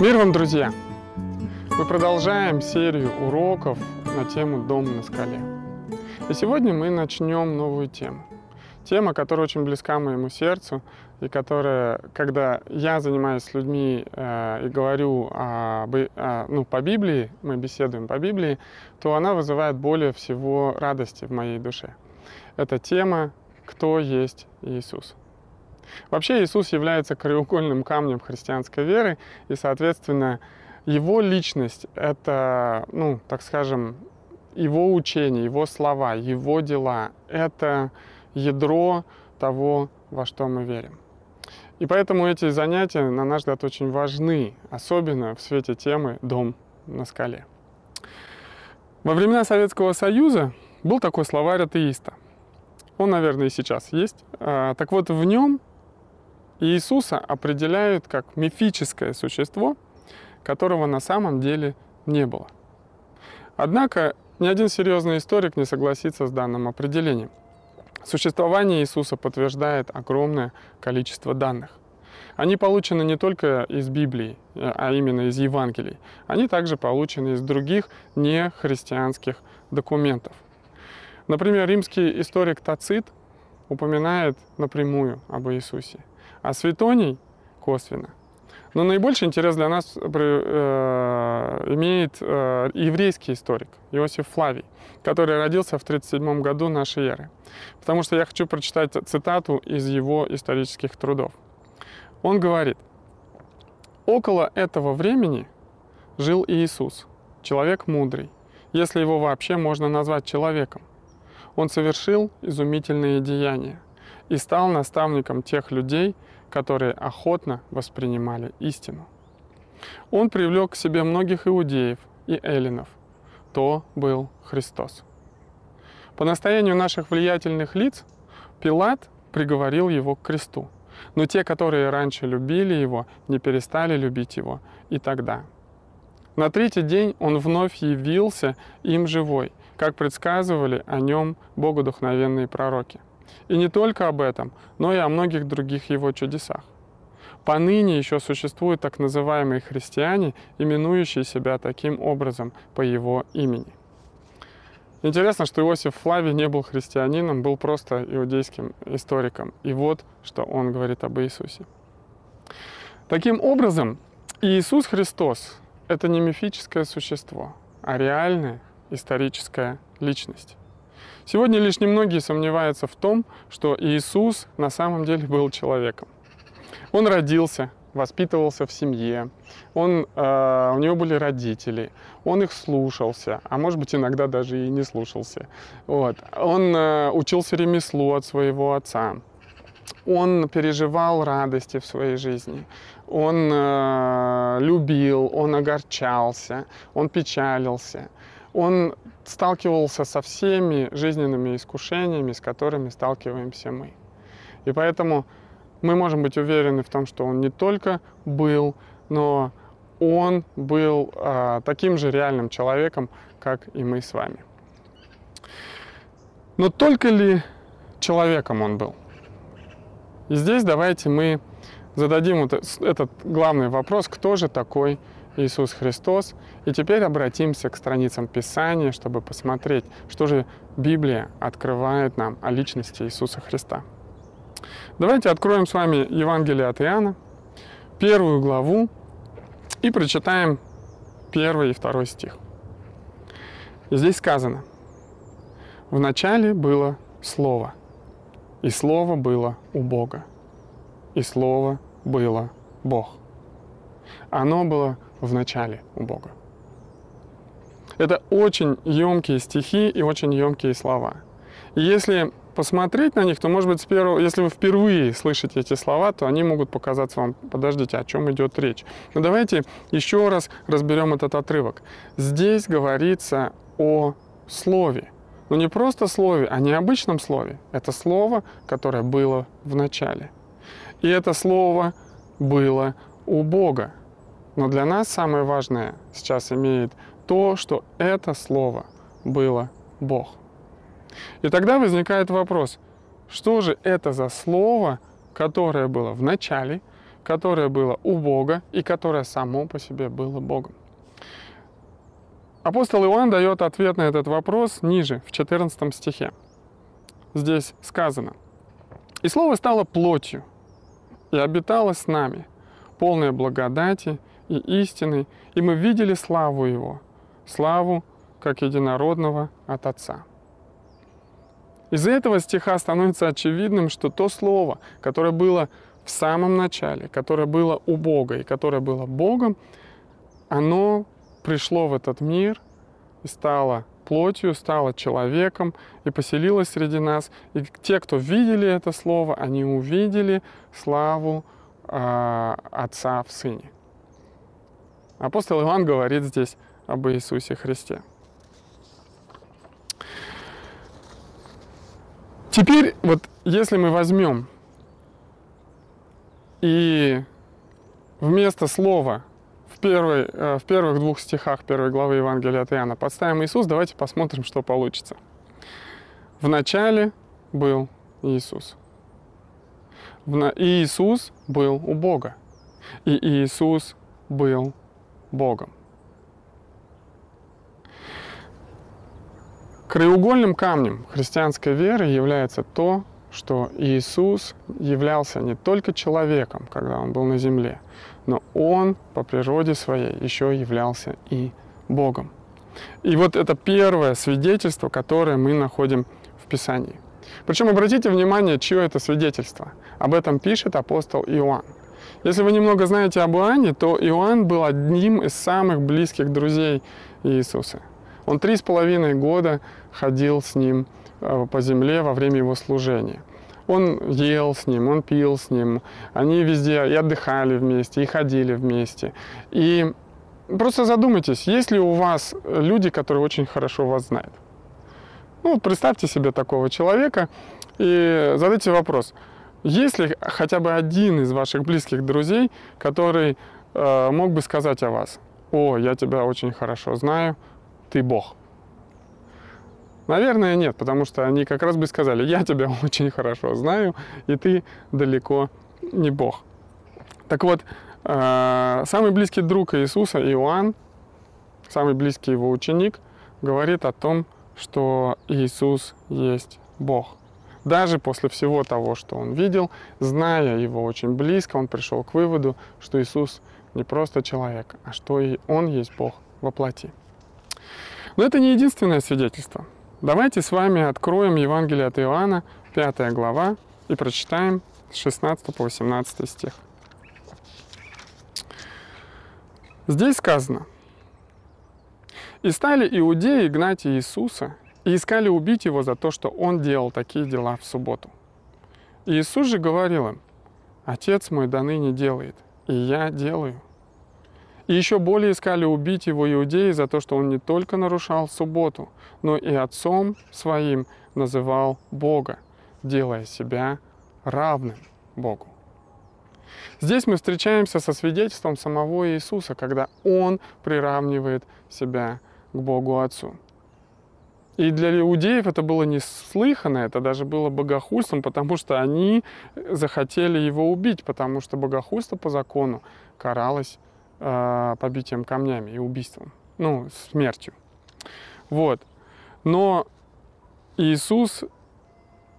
Мир вам, друзья! Мы продолжаем серию уроков на тему «Дом на скале». И сегодня мы начнем новую тему. Тема, которая очень близка моему сердцу, и которая, когда я занимаюсь с людьми э, и говорю об, э, ну, по Библии, мы беседуем по Библии, то она вызывает более всего радости в моей душе. Это тема «Кто есть Иисус?». Вообще Иисус является краеугольным камнем христианской веры, и, соответственно, его личность — это, ну, так скажем, его учение, его слова, его дела — это ядро того, во что мы верим. И поэтому эти занятия, на наш взгляд, очень важны, особенно в свете темы «Дом на скале». Во времена Советского Союза был такой словарь атеиста. Он, наверное, и сейчас есть. А, так вот, в нем Иисуса определяют как мифическое существо, которого на самом деле не было. Однако ни один серьезный историк не согласится с данным определением. Существование Иисуса подтверждает огромное количество данных. Они получены не только из Библии, а именно из Евангелий. Они также получены из других нехристианских документов. Например, римский историк Тацит упоминает напрямую об Иисусе – а Светоний косвенно. Но наибольший интерес для нас э, имеет э, еврейский историк Иосиф Флавий, который родился в 37 году нашей эры. Потому что я хочу прочитать цитату из его исторических трудов. Он говорит, «Около этого времени жил Иисус, человек мудрый, если его вообще можно назвать человеком. Он совершил изумительные деяния и стал наставником тех людей, которые охотно воспринимали истину. Он привлек к себе многих иудеев и эллинов. То был Христос. По настоянию наших влиятельных лиц Пилат приговорил его к кресту. Но те, которые раньше любили его, не перестали любить его и тогда. На третий день он вновь явился им живой, как предсказывали о нем богодухновенные пророки. И не только об этом, но и о многих других его чудесах. Поныне еще существуют так называемые христиане, именующие себя таким образом по его имени. Интересно, что Иосиф Флавий не был христианином, был просто иудейским историком. И вот, что он говорит об Иисусе. Таким образом, Иисус Христос — это не мифическое существо, а реальная историческая личность. Сегодня лишь немногие сомневаются в том, что Иисус на самом деле был человеком. Он родился, воспитывался в семье, он, э, у него были родители, он их слушался, а может быть иногда даже и не слушался. Вот. Он э, учился ремеслу от своего отца, он переживал радости в своей жизни, он э, любил, он огорчался, он печалился он сталкивался со всеми жизненными искушениями, с которыми сталкиваемся мы. И поэтому мы можем быть уверены в том, что он не только был, но он был э, таким же реальным человеком, как и мы с вами. Но только ли человеком он был? И здесь давайте мы зададим вот этот главный вопрос, кто же такой Иисус Христос. И теперь обратимся к страницам Писания, чтобы посмотреть, что же Библия открывает нам о личности Иисуса Христа. Давайте откроем с вами Евангелие от Иоанна, первую главу, и прочитаем первый и второй стих. Здесь сказано, «В начале было Слово, и Слово было у Бога, и Слово было Бог. Оно было в начале у Бога. Это очень емкие стихи и очень емкие слова. И если посмотреть на них, то, может быть, с первого, если вы впервые слышите эти слова, то они могут показаться вам, подождите, о чем идет речь. Но давайте еще раз разберем этот отрывок. Здесь говорится о слове. Но не просто слове, а необычном слове. Это слово, которое было в начале. И это слово было у Бога. Но для нас самое важное сейчас имеет то, что это слово было Бог. И тогда возникает вопрос, что же это за слово, которое было в начале, которое было у Бога и которое само по себе было Богом. Апостол Иоанн дает ответ на этот вопрос ниже, в 14 стихе. Здесь сказано, «И Слово стало плотью, и обитало с нами, полное благодати и истины, и мы видели славу Его, славу, как единородного от Отца». Из этого стиха становится очевидным, что то Слово, которое было в самом начале, которое было у Бога и которое было Богом, оно пришло в этот мир и стало плотью, стало человеком и поселилось среди нас. И те, кто видели это слово, они увидели славу э, Отца в Сыне. Апостол Иоанн говорит здесь об Иисусе Христе. Теперь вот если мы возьмем и вместо слова в, первой, э, в первых двух стихах первой главы Евангелия от Иоанна подставим Иисус, давайте посмотрим, что получится. В начале был Иисус. И Иисус был у Бога. И Иисус был Богом. Краеугольным камнем христианской веры является то, что Иисус являлся не только человеком, когда Он был на земле, но Он по природе своей еще являлся и Богом. И вот это первое свидетельство, которое мы находим в Писании. Причем обратите внимание, чье это свидетельство. Об этом пишет апостол Иоанн. Если вы немного знаете об Иоанне, то Иоанн был одним из самых близких друзей Иисуса. Он три с половиной года ходил с ним Э, по земле во время его служения. Он ел с ним, он пил с ним, они везде и отдыхали вместе, и ходили вместе. И просто задумайтесь, есть ли у вас люди, которые очень хорошо вас знают? Ну, представьте себе такого человека и задайте вопрос, есть ли хотя бы один из ваших близких друзей, который э, мог бы сказать о вас, о, я тебя очень хорошо знаю, ты Бог. Наверное, нет, потому что они как раз бы сказали, я тебя очень хорошо знаю, и ты далеко не Бог. Так вот, э, самый близкий друг Иисуса, Иоанн, самый близкий его ученик, говорит о том, что Иисус есть Бог. Даже после всего того, что он видел, зная его очень близко, он пришел к выводу, что Иисус не просто человек, а что и он есть Бог во плоти. Но это не единственное свидетельство. Давайте с вами откроем Евангелие от Иоанна, 5 глава, и прочитаем с 16 по 18 стих. Здесь сказано, «И стали иудеи гнать Иисуса, и искали убить его за то, что он делал такие дела в субботу. Иисус же говорил им, «Отец мой до ныне делает, и я делаю». И еще более искали убить его иудеи за то, что он не только нарушал субботу, но и отцом своим называл Бога, делая себя равным Богу. Здесь мы встречаемся со свидетельством самого Иисуса, когда Он приравнивает себя к Богу Отцу. И для иудеев это было неслыханно, это даже было богохульством, потому что они захотели его убить, потому что богохульство по закону каралось э, побитием камнями и убийством, ну, смертью. Вот. Но Иисус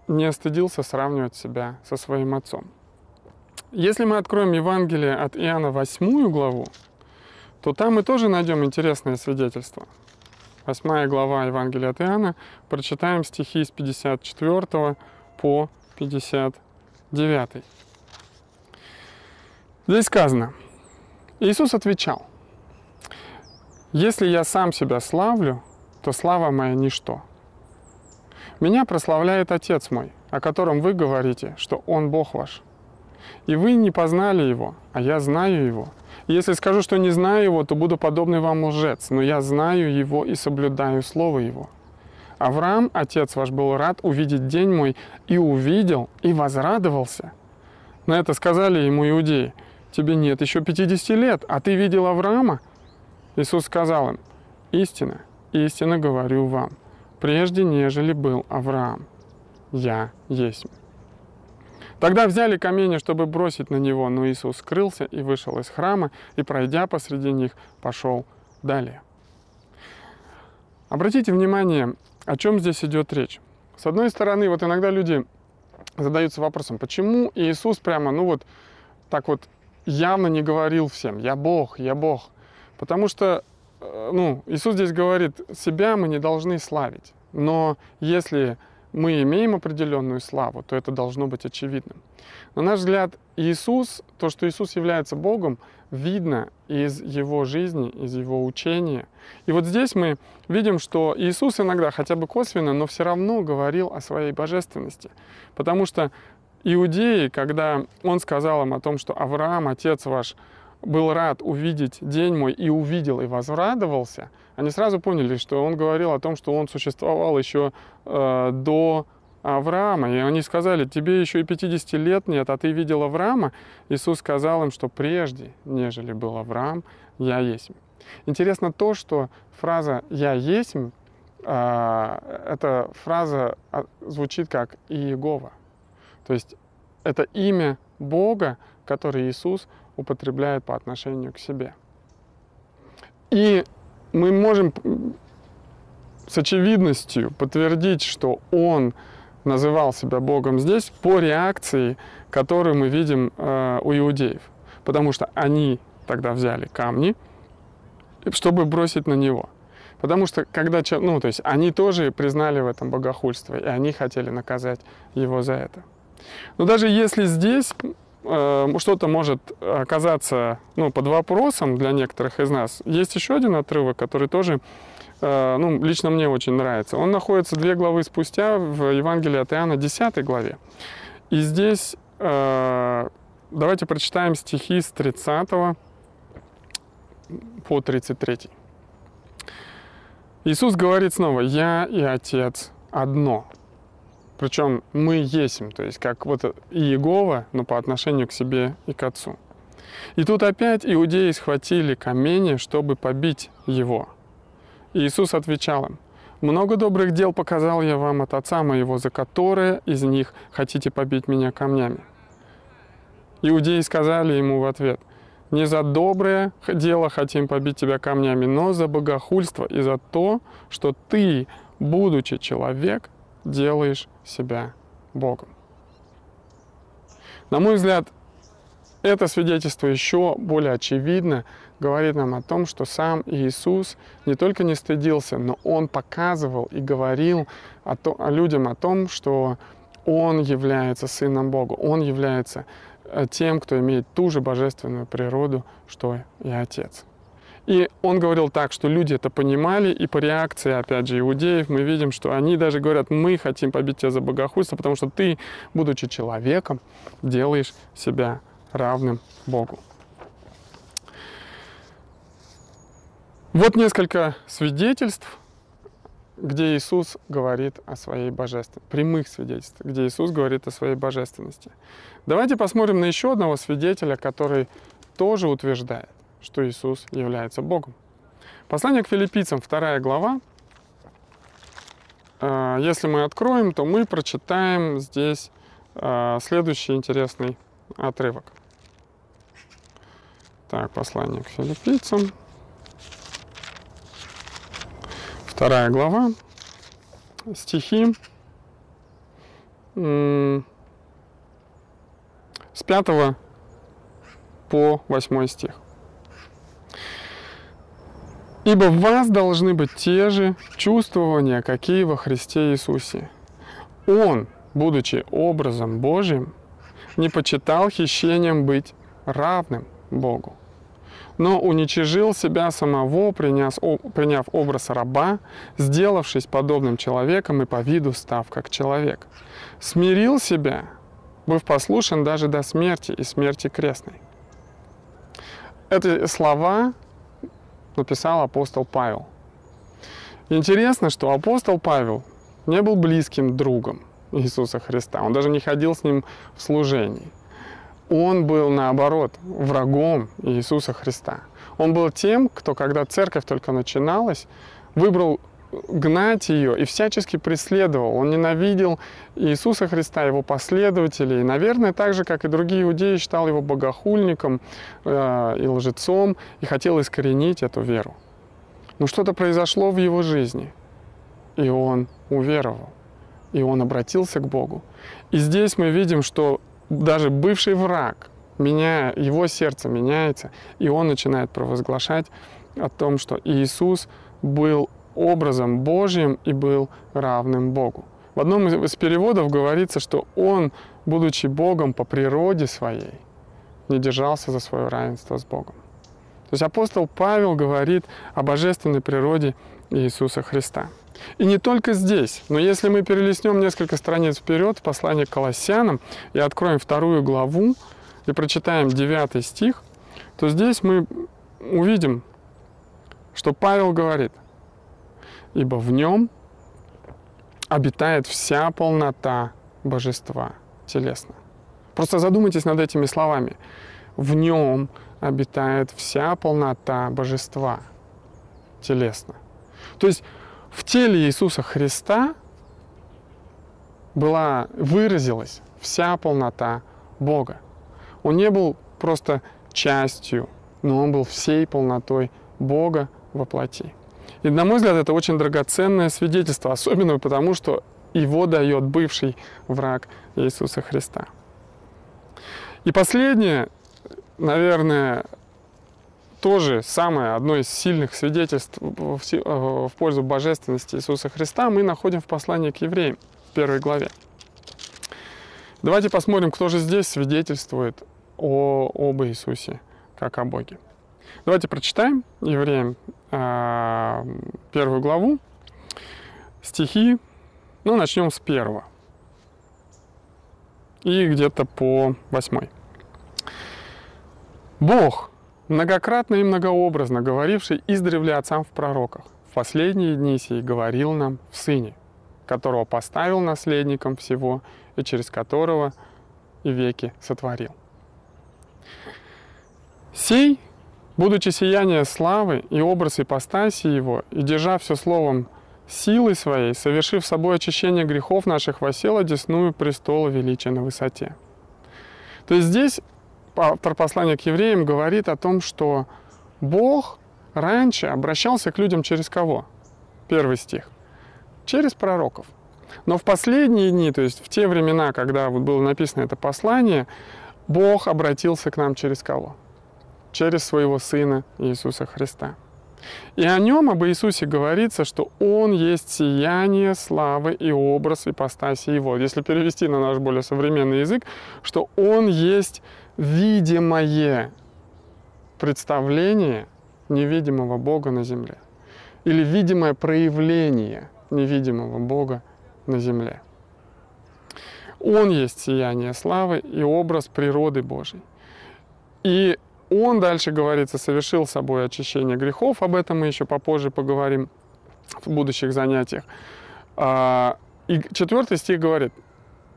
не остыдился сравнивать себя со своим отцом. Если мы откроем Евангелие от Иоанна 8 главу, то там мы тоже найдем интересное свидетельство. 8 глава Евангелия от Иоанна, прочитаем стихи с 54 по 59. Здесь сказано – Иисус отвечал, «Если я сам себя славлю, то слава моя ничто. Меня прославляет Отец мой, о котором вы говорите, что Он Бог ваш. И вы не познали Его, а я знаю Его. Если скажу, что не знаю Его, то буду подобный вам лжец, но я знаю Его и соблюдаю Слово Его. Авраам, отец ваш, был рад увидеть день мой, и увидел, и возрадовался. На это сказали ему иудеи – тебе нет еще 50 лет, а ты видел Авраама? Иисус сказал им, истина, истинно говорю вам, прежде нежели был Авраам, я есть. Тогда взяли камень, чтобы бросить на него, но Иисус скрылся и вышел из храма, и, пройдя посреди них, пошел далее. Обратите внимание, о чем здесь идет речь. С одной стороны, вот иногда люди задаются вопросом, почему Иисус прямо, ну вот, так вот явно не говорил всем, я Бог, я Бог. Потому что, э, ну, Иисус здесь говорит, себя мы не должны славить. Но если мы имеем определенную славу, то это должно быть очевидным. На наш взгляд, Иисус, то, что Иисус является Богом, видно из Его жизни, из Его учения. И вот здесь мы видим, что Иисус иногда, хотя бы косвенно, но все равно говорил о своей божественности. Потому что иудеи, когда Он сказал им о том, что Авраам, отец ваш, был рад увидеть день мой и увидел и возрадовался, они сразу поняли, что он говорил о том, что он существовал еще э, до Авраама. И они сказали, тебе еще и 50 лет нет, а ты видел Авраама? Иисус сказал им, что прежде, нежели был Авраам, я есть. Интересно то, что фраза «я есть» э, эта фраза а, звучит как «Иегова». То есть это имя Бога, который Иисус употребляет по отношению к себе. И мы можем с очевидностью подтвердить, что он называл себя Богом здесь по реакции, которую мы видим э, у иудеев. Потому что они тогда взяли камни, чтобы бросить на него. Потому что когда, ну, то есть они тоже признали в этом богохульство, и они хотели наказать его за это. Но даже если здесь что-то может оказаться ну, под вопросом для некоторых из нас. Есть еще один отрывок, который тоже э, ну, лично мне очень нравится. Он находится две главы спустя в Евангелии от Иоанна, 10 главе. И здесь э, давайте прочитаем стихи с 30 по 33. Иисус говорит снова, «Я и Отец одно». Причем мы есим, то есть как вот Иегова, но по отношению к себе и к Отцу. И тут опять иудеи схватили камни, чтобы побить его. И Иисус отвечал им, «Много добрых дел показал я вам от Отца моего, за которые из них хотите побить меня камнями». Иудеи сказали ему в ответ, «Не за доброе дело хотим побить тебя камнями, но за богохульство и за то, что ты, будучи человек, делаешь себя Богом. На мой взгляд, это свидетельство еще более очевидно говорит нам о том, что сам Иисус не только не стыдился, но Он показывал и говорил о то, о людям о том, что Он является Сыном Бога, Он является э, тем, кто имеет ту же божественную природу, что и Отец. И он говорил так, что люди это понимали, и по реакции, опять же, иудеев мы видим, что они даже говорят, мы хотим побить тебя за богохульство, потому что ты, будучи человеком, делаешь себя равным Богу. Вот несколько свидетельств, где Иисус говорит о своей божественности, прямых свидетельств, где Иисус говорит о своей божественности. Давайте посмотрим на еще одного свидетеля, который тоже утверждает, что Иисус является Богом. Послание к филиппийцам, вторая глава. Э, если мы откроем, то мы прочитаем здесь э, следующий интересный отрывок. Так, послание к филиппийцам. Вторая глава. Стихи с 5 по 8 стих. Ибо в вас должны быть те же чувствования, какие во Христе Иисусе. Он, будучи образом Божьим, не почитал хищением быть равным Богу, но уничижил себя самого, приняв, образ раба, сделавшись подобным человеком и по виду став как человек. Смирил себя, быв послушен даже до смерти и смерти крестной. Эти слова написал апостол Павел. Интересно, что апостол Павел не был близким другом Иисуса Христа. Он даже не ходил с ним в служении. Он был, наоборот, врагом Иисуса Христа. Он был тем, кто, когда церковь только начиналась, выбрал гнать ее и всячески преследовал. Он ненавидел Иисуса Христа, его последователей. Наверное, так же, как и другие иудеи, считал его богохульником э, и лжецом и хотел искоренить эту веру. Но что-то произошло в его жизни, и он уверовал, и он обратился к Богу. И здесь мы видим, что даже бывший враг, меняя, его сердце меняется, и он начинает провозглашать о том, что Иисус был образом Божьим и был равным Богу. В одном из переводов говорится, что он, будучи Богом по природе своей, не держался за свое равенство с Богом. То есть апостол Павел говорит о божественной природе Иисуса Христа. И не только здесь, но если мы перелистнем несколько страниц вперед в послание к Колоссянам и откроем вторую главу и прочитаем девятый стих, то здесь мы увидим, что Павел говорит, «Ибо в нем обитает вся полнота божества телесно». Просто задумайтесь над этими словами. В нем обитает вся полнота божества телесно. То есть в теле Иисуса Христа была, выразилась вся полнота Бога. Он не был просто частью, но он был всей полнотой Бога во плоти. И, на мой взгляд, это очень драгоценное свидетельство, особенно потому, что его дает бывший враг Иисуса Христа. И последнее, наверное, тоже самое одно из сильных свидетельств в, в пользу божественности Иисуса Христа мы находим в послании к евреям в первой главе. Давайте посмотрим, кто же здесь свидетельствует о, об Иисусе, как о Боге. Давайте прочитаем евреям э, первую главу, стихи, ну, начнем с первого и где-то по восьмой. Бог, многократно и многообразно говоривший издревле отцам в пророках, в последние дни сей говорил нам в Сыне, которого поставил наследником всего и через которого и веки сотворил. Сей, будучи сияние славы и образ ипостаси его, и держа все словом силой своей, совершив собой очищение грехов наших, восел одесную престола величия на высоте. То есть здесь автор послания к евреям говорит о том, что Бог раньше обращался к людям через кого? Первый стих. Через пророков. Но в последние дни, то есть в те времена, когда вот было написано это послание, Бог обратился к нам через кого? Через своего Сына Иисуса Христа. И о нем, об Иисусе говорится, что Он есть сияние славы и образ ипостаси Его. Если перевести на наш более современный язык, что Он есть видимое представление невидимого Бога на земле. Или видимое проявление невидимого Бога на земле. Он есть сияние славы и образ природы Божьей. И он, дальше говорится, совершил собой очищение грехов. Об этом мы еще попозже поговорим в будущих занятиях. А, и четвертый стих говорит,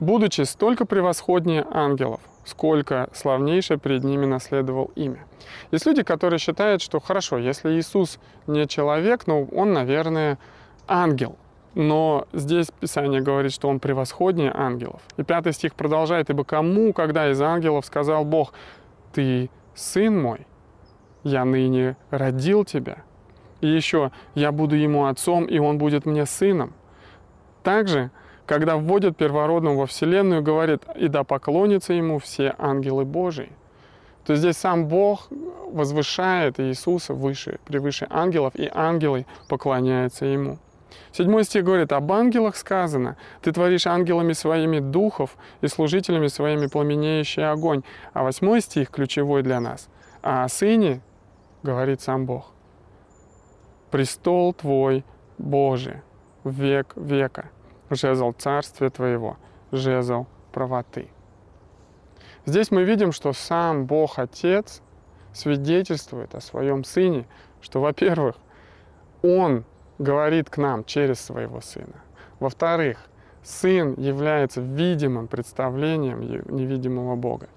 «Будучи столько превосходнее ангелов, сколько славнейшее перед ними наследовал имя». Есть люди, которые считают, что хорошо, если Иисус не человек, ну, он, наверное, ангел. Но здесь Писание говорит, что он превосходнее ангелов. И пятый стих продолжает, «Ибо кому, когда из ангелов сказал Бог, ты сын мой, я ныне родил тебя. И еще, я буду ему отцом, и он будет мне сыном. Также, когда вводят первородного во вселенную, говорит, и да поклонятся ему все ангелы Божии. То есть здесь сам Бог возвышает Иисуса выше, превыше ангелов, и ангелы поклоняются ему. Седьмой стих говорит, об ангелах сказано, ты творишь ангелами своими духов и служителями своими пламенеющий огонь. А восьмой стих ключевой для нас. А о сыне говорит сам Бог. Престол твой Божий, век века, жезл царствия твоего, жезл правоты. Здесь мы видим, что сам Бог Отец свидетельствует о своем Сыне, что, во-первых, Он говорит к нам через своего Сына. Во-вторых, Сын является видимым представлением невидимого Бога,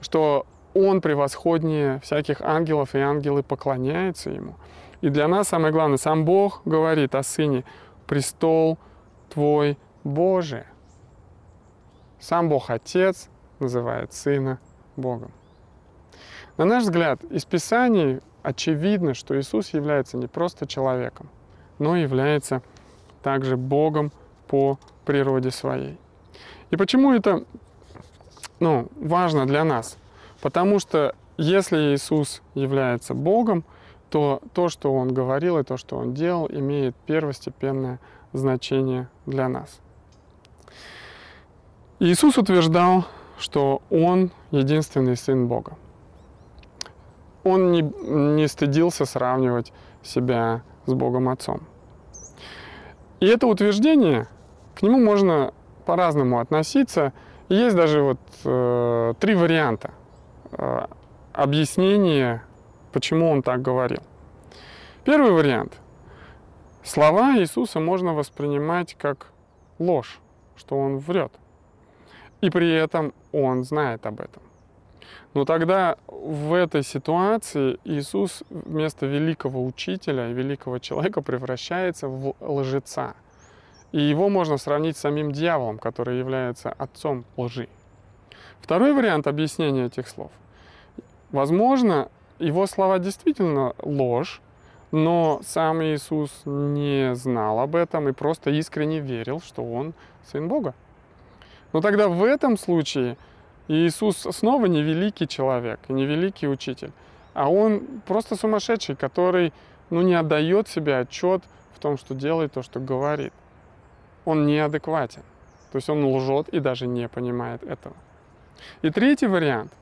что Он превосходнее всяких ангелов, и ангелы поклоняются Ему. И для нас самое главное, сам Бог говорит о Сыне, престол Твой Божий. Сам Бог Отец называет Сына Богом. На наш взгляд, из Писаний очевидно, что Иисус является не просто человеком, но является также Богом по природе своей. И почему это ну, важно для нас? Потому что если Иисус является Богом, то то, что Он говорил и то, что Он делал, имеет первостепенное значение для нас. Иисус утверждал, что Он единственный Сын Бога. Он не, не стыдился сравнивать себя с Богом Отцом. И это утверждение, к нему можно по-разному относиться. Есть даже вот э, три варианта э, объяснения, почему он так говорил. Первый вариант. Слова Иисуса можно воспринимать как ложь, что он врет. И при этом он знает об этом. Но тогда в этой ситуации Иисус вместо великого учителя великого человека превращается в лжеца. И его можно сравнить с самим дьяволом, который является отцом лжи. Второй вариант объяснения этих слов. Возможно, его слова действительно ложь, но сам Иисус не знал об этом и просто искренне верил, что он сын Бога. Но тогда в этом случае Иисус снова не великий человек, не великий учитель, а он просто сумасшедший, который ну, не отдает себе отчет в том, что делает то, что говорит. Он неадекватен. То есть он лжет и даже не понимает этого. И третий вариант,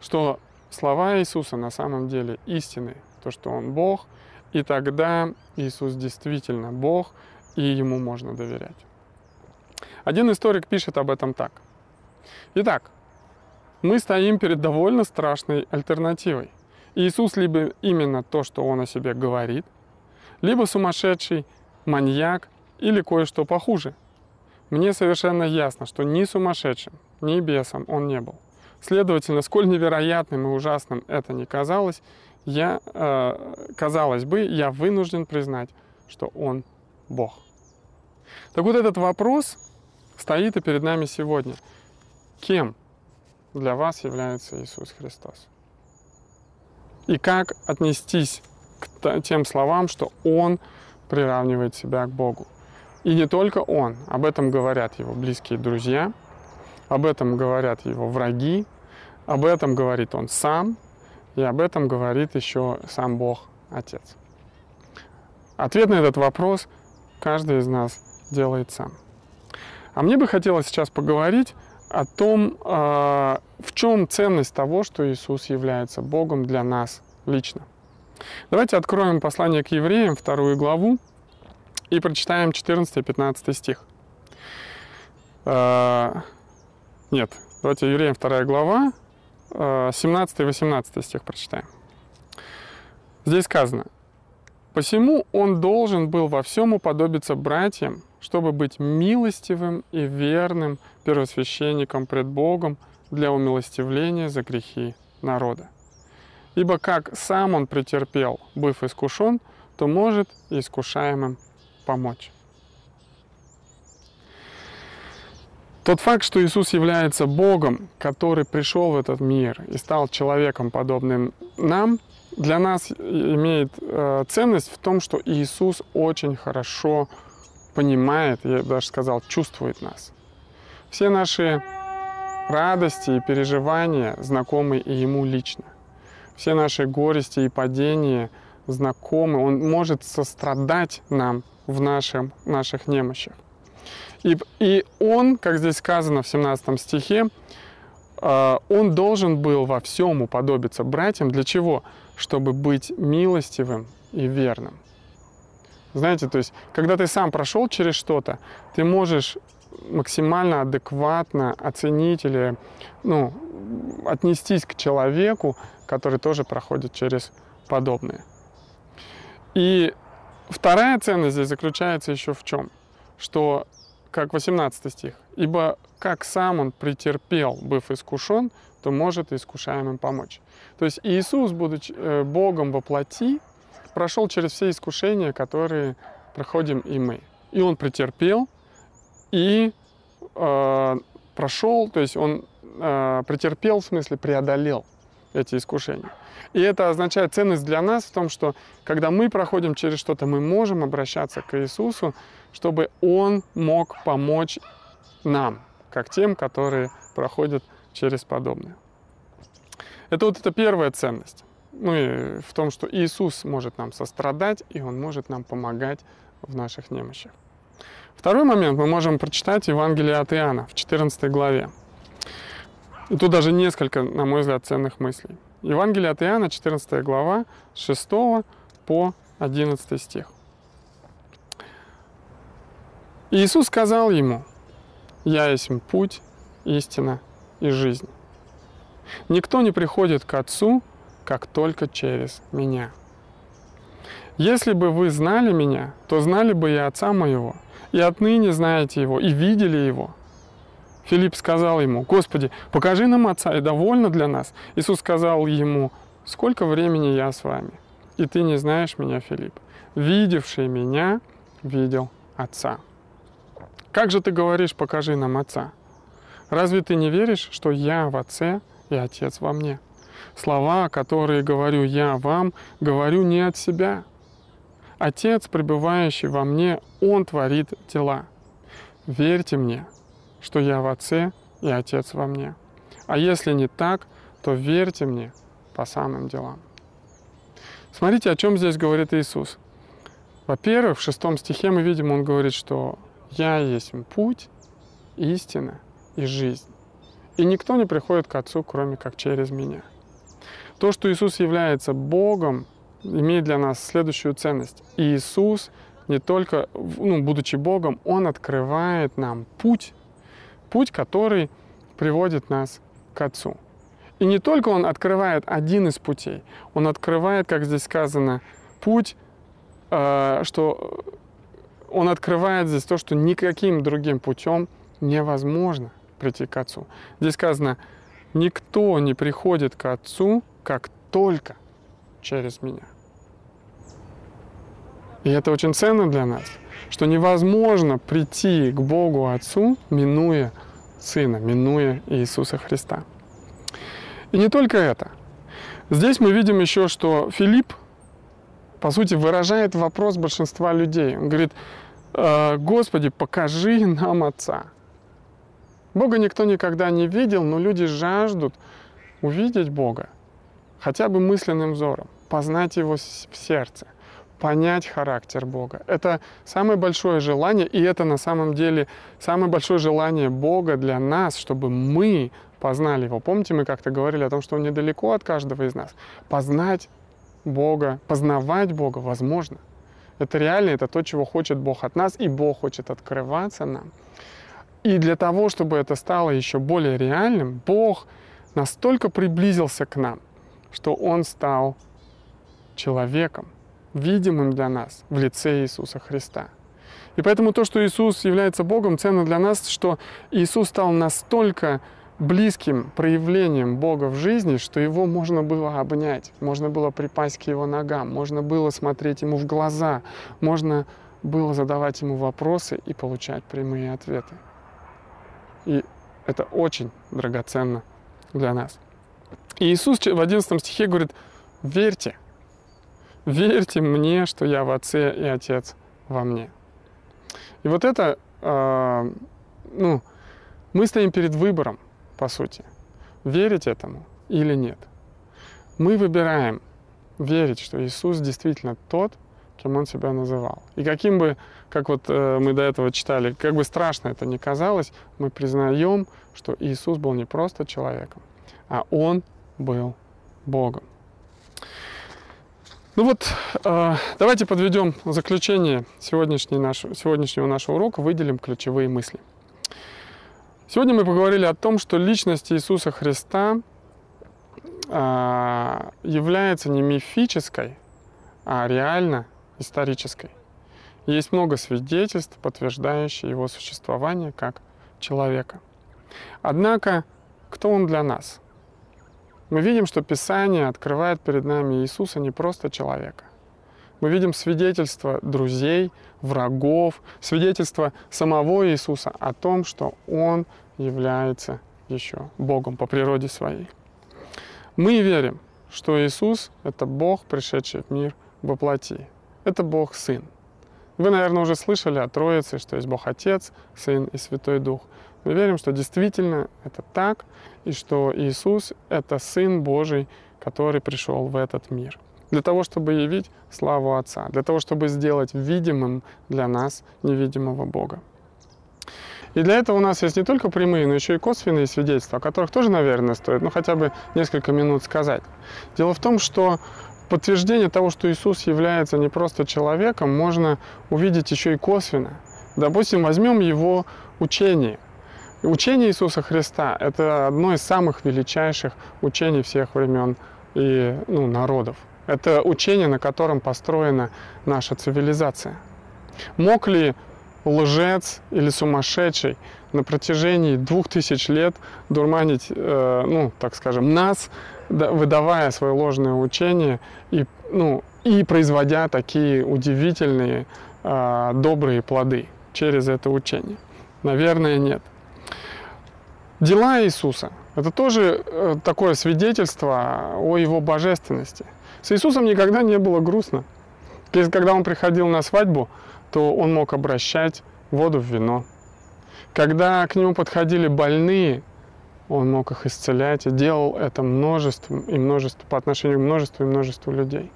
что слова Иисуса на самом деле истины, то, что Он Бог, и тогда Иисус действительно Бог, и Ему можно доверять. Один историк пишет об этом так. Итак, мы стоим перед довольно страшной альтернативой. Иисус либо именно то, что Он о себе говорит, либо сумасшедший, маньяк или кое-что похуже. Мне совершенно ясно, что ни сумасшедшим, ни бесом он не был. Следовательно, сколь невероятным и ужасным это ни казалось, я, э, казалось бы, я вынужден признать, что он Бог. Так вот этот вопрос стоит и перед нами сегодня. Кем для вас является Иисус Христос? И как отнестись к тем словам, что Он приравнивает себя к Богу? И не только Он, об этом говорят его близкие друзья, об этом говорят его враги, об этом говорит Он сам, и об этом говорит еще сам Бог Отец. Ответ на этот вопрос каждый из нас делает сам. А мне бы хотелось сейчас поговорить о том, а, в чем ценность того, что Иисус является Богом для нас лично. Давайте откроем послание к евреям, вторую главу, и прочитаем 14-15 стих. А, нет, давайте евреям 2 глава, 17-18 а, стих прочитаем. Здесь сказано, «Посему он должен был во всем уподобиться братьям, чтобы быть милостивым и верным первосвященником пред Богом для умилостивления за грехи народа. Ибо как сам он претерпел, быв искушен, то может искушаемым помочь. Тот факт, что Иисус является Богом, который пришел в этот мир и стал человеком, подобным нам, для нас имеет э, ценность в том, что Иисус очень хорошо понимает, я даже сказал, чувствует нас. Все наши радости и переживания знакомы и Ему лично. Все наши горести и падения знакомы. Он может сострадать нам в нашем, наших немощах. И, и Он, как здесь сказано в 17 стихе, э, Он должен был во всем уподобиться братьям. Для чего? Чтобы быть милостивым и верным. Знаете, то есть, когда ты сам прошел через что-то, ты можешь максимально адекватно оценить или ну, отнестись к человеку, который тоже проходит через подобное. И вторая ценность здесь заключается еще в чем? Что, как 18 стих, «Ибо как сам он претерпел, быв искушен, то может искушаемым помочь». То есть Иисус, будучи э, Богом во плоти, прошел через все искушения, которые проходим и мы. И он претерпел, и э, прошел, то есть он э, претерпел, в смысле преодолел эти искушения. И это означает ценность для нас в том, что когда мы проходим через что-то, мы можем обращаться к Иисусу, чтобы Он мог помочь нам, как тем, которые проходят через подобное. Это вот эта первая ценность. Ну и в том, что Иисус может нам сострадать, и Он может нам помогать в наших немощах. Второй момент мы можем прочитать Евангелие от Иоанна в 14 главе. И тут даже несколько, на мой взгляд, ценных мыслей. Евангелие от Иоанна, 14 глава, с 6 по 11 стих. Иисус сказал ему, «Я есть путь, истина и жизнь. Никто не приходит к Отцу, как только через Меня. Если бы вы знали Меня, то знали бы и Отца Моего, и отныне знаете Его, и видели Его». Филипп сказал ему, «Господи, покажи нам Отца, и довольно для нас». Иисус сказал ему, «Сколько времени я с вами, и ты не знаешь меня, Филипп? Видевший меня, видел Отца». Как же ты говоришь, покажи нам Отца? Разве ты не веришь, что я в Отце и Отец во мне? Слова, которые говорю я вам, говорю не от себя. Отец, пребывающий во мне, Он творит дела. Верьте мне, что я в Отце и Отец во мне. А если не так, то верьте мне по самым делам. Смотрите, о чем здесь говорит Иисус. Во-первых, в шестом стихе мы видим, он говорит, что «Я есть путь, истина и жизнь. И никто не приходит к Отцу, кроме как через меня». То, что Иисус является Богом, имеет для нас следующую ценность. Иисус не только, ну, будучи Богом, Он открывает нам путь путь, который приводит нас к Отцу. И не только Он открывает один из путей, Он открывает, как здесь сказано, путь, э, что Он открывает здесь то, что никаким другим путем невозможно прийти к Отцу. Здесь сказано, никто не приходит к Отцу, как только через меня. И это очень ценно для нас, что невозможно прийти к Богу Отцу, минуя Сына, минуя Иисуса Христа. И не только это. Здесь мы видим еще, что Филипп, по сути, выражает вопрос большинства людей. Он говорит, «Э, Господи, покажи нам Отца. Бога никто никогда не видел, но люди жаждут увидеть Бога хотя бы мысленным взором, познать Его в сердце – понять характер Бога. Это самое большое желание, и это на самом деле самое большое желание Бога для нас, чтобы мы познали Его. Помните, мы как-то говорили о том, что Он недалеко от каждого из нас. Познать Бога, познавать Бога возможно. Это реально, это то, чего хочет Бог от нас, и Бог хочет открываться нам. И для того, чтобы это стало еще более реальным, Бог настолько приблизился к нам, что Он стал человеком видимым для нас в лице Иисуса Христа. И поэтому то, что Иисус является Богом, ценно для нас, что Иисус стал настолько близким проявлением Бога в жизни, что его можно было обнять, можно было припасть к его ногам, можно было смотреть ему в глаза, можно было задавать ему вопросы и получать прямые ответы. И это очень драгоценно для нас. И Иисус в 11 стихе говорит, верьте, верьте мне, что я в Отце и Отец во мне. И вот это, э, ну, мы стоим перед выбором, по сути, верить этому или нет. Мы выбираем верить, что Иисус действительно тот, кем Он себя называл. И каким бы, как вот э, мы до этого читали, как бы страшно это ни казалось, мы признаем, что Иисус был не просто человеком, а Он был Богом. Ну вот, э, давайте подведем заключение сегодняшней нашего, сегодняшнего нашего урока, выделим ключевые мысли. Сегодня мы поговорили о том, что личность Иисуса Христа э, является не мифической, а реально исторической. Есть много свидетельств, подтверждающих его существование как человека. Однако, кто он для нас? Мы видим, что Писание открывает перед нами Иисуса не просто человека, Мы видим свидетельство друзей, врагов, свидетельство самого Иисуса о том, что Он является еще Богом по природе своей. Мы верим, что Иисус — это Бог, пришедший в мир во плоти. Это Бог Сын. Вы, наверное, уже слышали о Троице, что есть Бог Отец, Сын и Святой Дух. Мы верим, что действительно это так, и что Иисус — это Сын Божий, который пришел в этот мир. Для того, чтобы явить славу Отца, для того, чтобы сделать видимым для нас невидимого Бога. И для этого у нас есть не только прямые, но еще и косвенные свидетельства, о которых тоже, наверное, стоит ну, хотя бы несколько минут сказать. Дело в том, что подтверждение того, что Иисус является не просто человеком, можно увидеть еще и косвенно. Допустим, возьмем его учение. Учение Иисуса Христа – это одно из самых величайших учений всех времен и ну, народов. Это учение, на котором построена наша цивилизация. Мог ли лжец или сумасшедший на протяжении двух тысяч лет дурманить, э, ну, так скажем, нас, выдавая свое ложное учение и, ну, и производя такие удивительные э, добрые плоды через это учение? Наверное, нет. Дела Иисуса – это тоже э, такое свидетельство о Его божественности. С Иисусом никогда не было грустно. Когда Он приходил на свадьбу, то Он мог обращать воду в вино. Когда к Нему подходили больные, он мог их исцелять и делал это множеством и множеством, по отношению к множеству и множеству людей.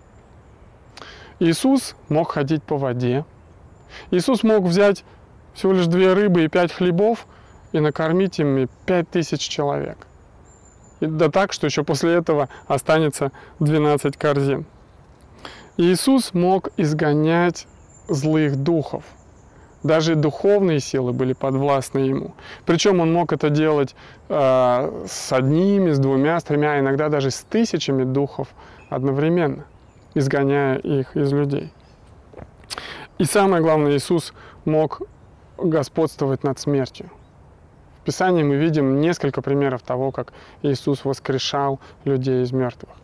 Иисус мог ходить по воде. Иисус мог взять всего лишь две рыбы и пять хлебов и накормить ими пять тысяч человек. И да так, что еще после этого останется 12 корзин. Иисус мог изгонять злых духов – даже духовные силы были подвластны ему. Причем он мог это делать э, с одними, с двумя, с тремя, иногда даже с тысячами духов одновременно, изгоняя их из людей. И самое главное, Иисус мог господствовать над смертью. Писании мы видим несколько примеров того, как Иисус воскрешал людей из мертвых.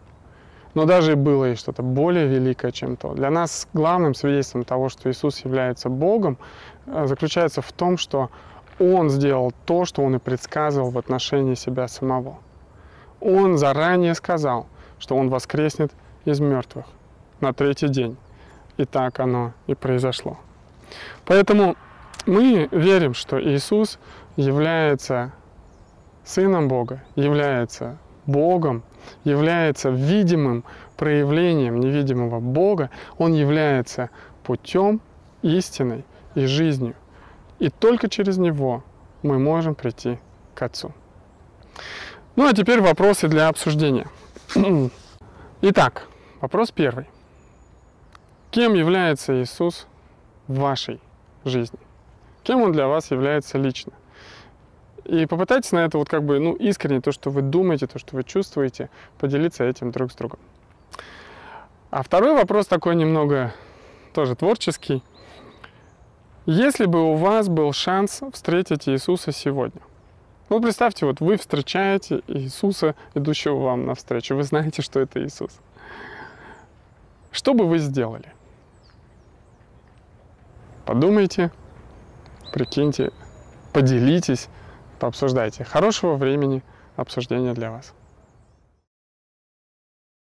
Но даже было и что-то более великое, чем то. Для нас главным свидетельством того, что Иисус является Богом, э, заключается в том, что Он сделал то, что Он и предсказывал в отношении себя самого. Он заранее сказал, что Он воскреснет из мертвых на третий день. И так оно и произошло. Поэтому мы верим, что Иисус является Сыном Бога, является Богом, является видимым проявлением невидимого Бога, Он является путем, истиной и жизнью. И только через Него мы можем прийти к Отцу. Ну а теперь вопросы для обсуждения. Итак, вопрос первый. Кем является Иисус в вашей жизни? Кем Он для вас является лично? И попытайтесь на это вот как бы, ну, искренне, то, что вы думаете, то, что вы чувствуете, поделиться этим друг с другом. А второй вопрос такой немного тоже творческий. Если бы у вас был шанс встретить Иисуса сегодня, ну, представьте, вот вы встречаете Иисуса, идущего вам навстречу, вы знаете, что это Иисус. Что бы вы сделали? Подумайте, прикиньте, поделитесь, пообсуждайте. Хорошего времени обсуждения для вас.